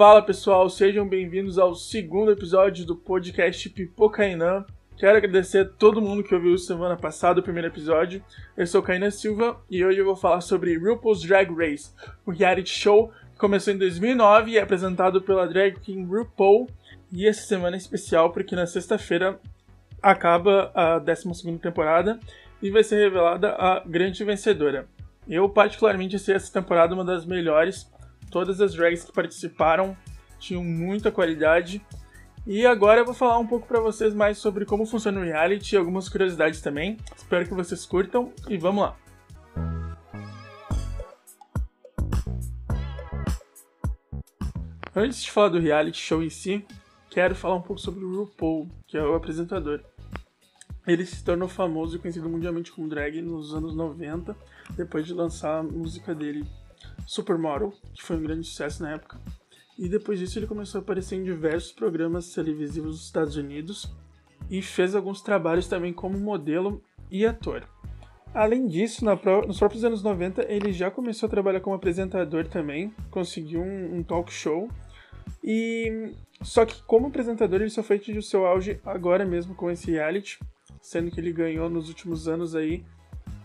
Fala pessoal, sejam bem-vindos ao segundo episódio do podcast Pipocainã. Quero agradecer a todo mundo que ouviu semana passada o primeiro episódio. Eu sou Caína Silva e hoje eu vou falar sobre RuPaul's Drag Race, um reality show que começou em 2009 e é apresentado pela drag king RuPaul. E essa semana é especial porque na sexta-feira acaba a 12 temporada e vai ser revelada a grande vencedora. Eu particularmente achei essa temporada uma das melhores Todas as drags que participaram tinham muita qualidade. E agora eu vou falar um pouco para vocês mais sobre como funciona o reality e algumas curiosidades também. Espero que vocês curtam e vamos lá. Antes de falar do reality show em si, quero falar um pouco sobre o RuPaul, que é o apresentador. Ele se tornou famoso e conhecido mundialmente como drag nos anos 90, depois de lançar a música dele Supermodel, que foi um grande sucesso na época. E depois disso ele começou a aparecer em diversos programas televisivos dos Estados Unidos e fez alguns trabalhos também como modelo e ator. Além disso, nos próprios anos 90, ele já começou a trabalhar como apresentador também, conseguiu um, um talk show. E só que como apresentador ele só foi atingir o seu auge agora mesmo com esse reality, sendo que ele ganhou nos últimos anos aí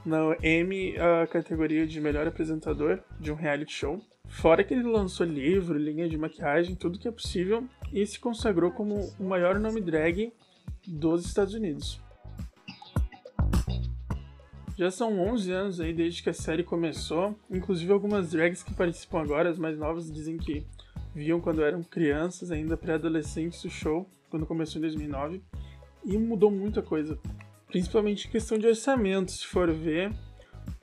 na Emmy a categoria de melhor apresentador de um reality show. Fora que ele lançou livro, linha de maquiagem, tudo que é possível, e se consagrou como o maior nome drag dos Estados Unidos. Já são 11 anos aí desde que a série começou, inclusive algumas drags que participam agora, as mais novas, dizem que viam quando eram crianças, ainda pré-adolescentes, o show, quando começou em 2009, e mudou muita coisa principalmente questão de orçamento, se for ver.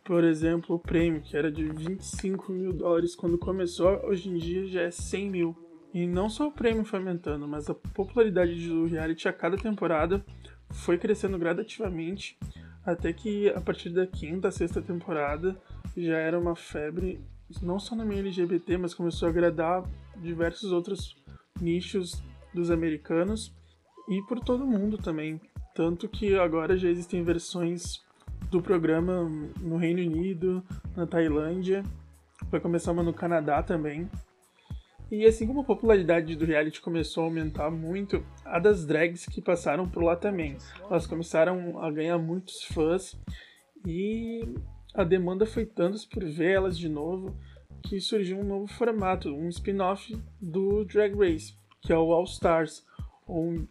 Por exemplo, o prêmio, que era de 25 mil dólares quando começou, hoje em dia já é 100 mil. E não só o prêmio foi aumentando, mas a popularidade do reality a cada temporada foi crescendo gradativamente, até que a partir da quinta, sexta temporada já era uma febre, não só no meio LGBT, mas começou a agradar diversos outros nichos dos americanos e por todo mundo também. Tanto que agora já existem versões do programa no Reino Unido, na Tailândia, vai começar uma no Canadá também. E assim como a popularidade do reality começou a aumentar muito, a das drags que passaram por lá também. Elas começaram a ganhar muitos fãs e a demanda foi tanto por ver elas de novo que surgiu um novo formato, um spin-off do Drag Race, que é o All Stars,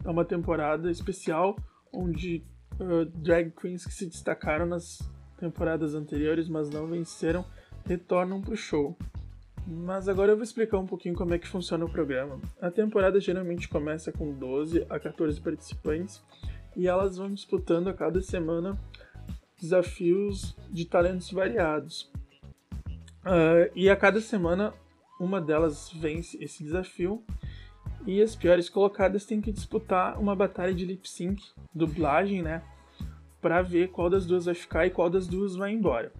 é uma temporada especial onde uh, drag queens que se destacaram nas temporadas anteriores, mas não venceram, retornam para o show. Mas agora eu vou explicar um pouquinho como é que funciona o programa. A temporada geralmente começa com 12 a 14 participantes e elas vão disputando a cada semana desafios de talentos variados. Uh, e a cada semana uma delas vence esse desafio e as piores colocadas têm que disputar uma batalha de lip sync, dublagem, né? Para ver qual das duas vai ficar e qual das duas vai embora.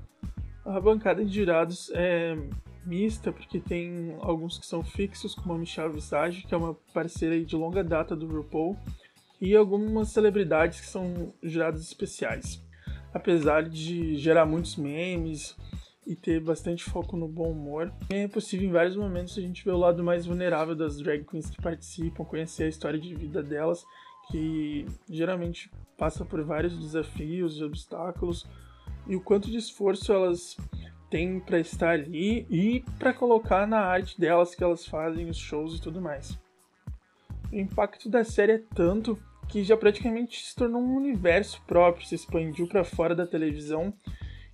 A bancada de jurados é mista, porque tem alguns que são fixos, como a Michelle Visage, que é uma parceira de longa data do RuPaul, e algumas celebridades que são jurados especiais. Apesar de gerar muitos memes, e ter bastante foco no bom humor. É possível em vários momentos a gente ver o lado mais vulnerável das drag queens que participam, conhecer a história de vida delas, que geralmente passa por vários desafios e obstáculos, e o quanto de esforço elas têm para estar ali e para colocar na arte delas que elas fazem, os shows e tudo mais. O impacto da série é tanto que já praticamente se tornou um universo próprio, se expandiu para fora da televisão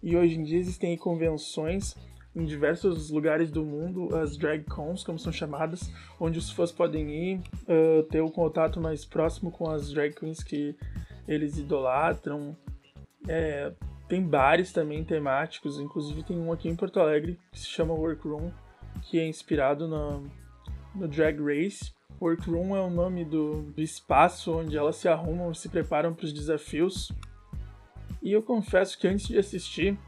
e hoje em dia existem convenções em diversos lugares do mundo, as drag cons, como são chamadas, onde os fãs podem ir uh, ter o um contato mais próximo com as drag queens que eles idolatram. É, tem bares também temáticos, inclusive tem um aqui em Porto Alegre que se chama Workroom, que é inspirado no, no Drag Race. Workroom é o nome do, do espaço onde elas se arrumam e se preparam para os desafios e eu confesso que antes de assistir,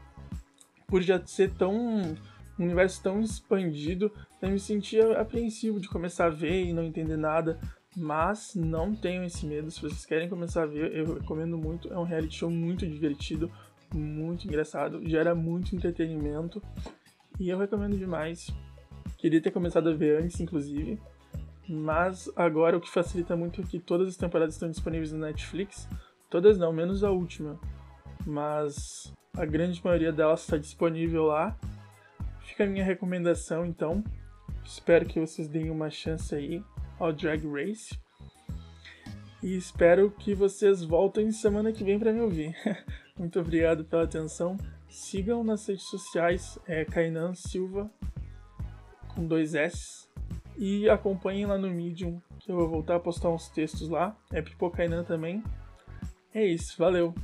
por já ser tão um universo tão expandido, eu me sentia apreensivo de começar a ver e não entender nada. Mas não tenham esse medo. Se vocês querem começar a ver, eu recomendo muito. É um reality show muito divertido, muito engraçado, gera muito entretenimento. E eu recomendo demais Queria ter começado a ver antes, inclusive. Mas agora o que facilita muito é que todas as temporadas estão disponíveis na Netflix. Todas não, menos a última. Mas a grande maioria delas está disponível lá. Fica a minha recomendação, então. Espero que vocês deem uma chance aí ao Drag Race. E espero que vocês voltem semana que vem para me ouvir. Muito obrigado pela atenção. Sigam nas redes sociais, é Kainan Silva, com dois S. E acompanhem lá no Medium, que eu vou voltar a postar uns textos lá. É Pipocainan também. É isso, valeu!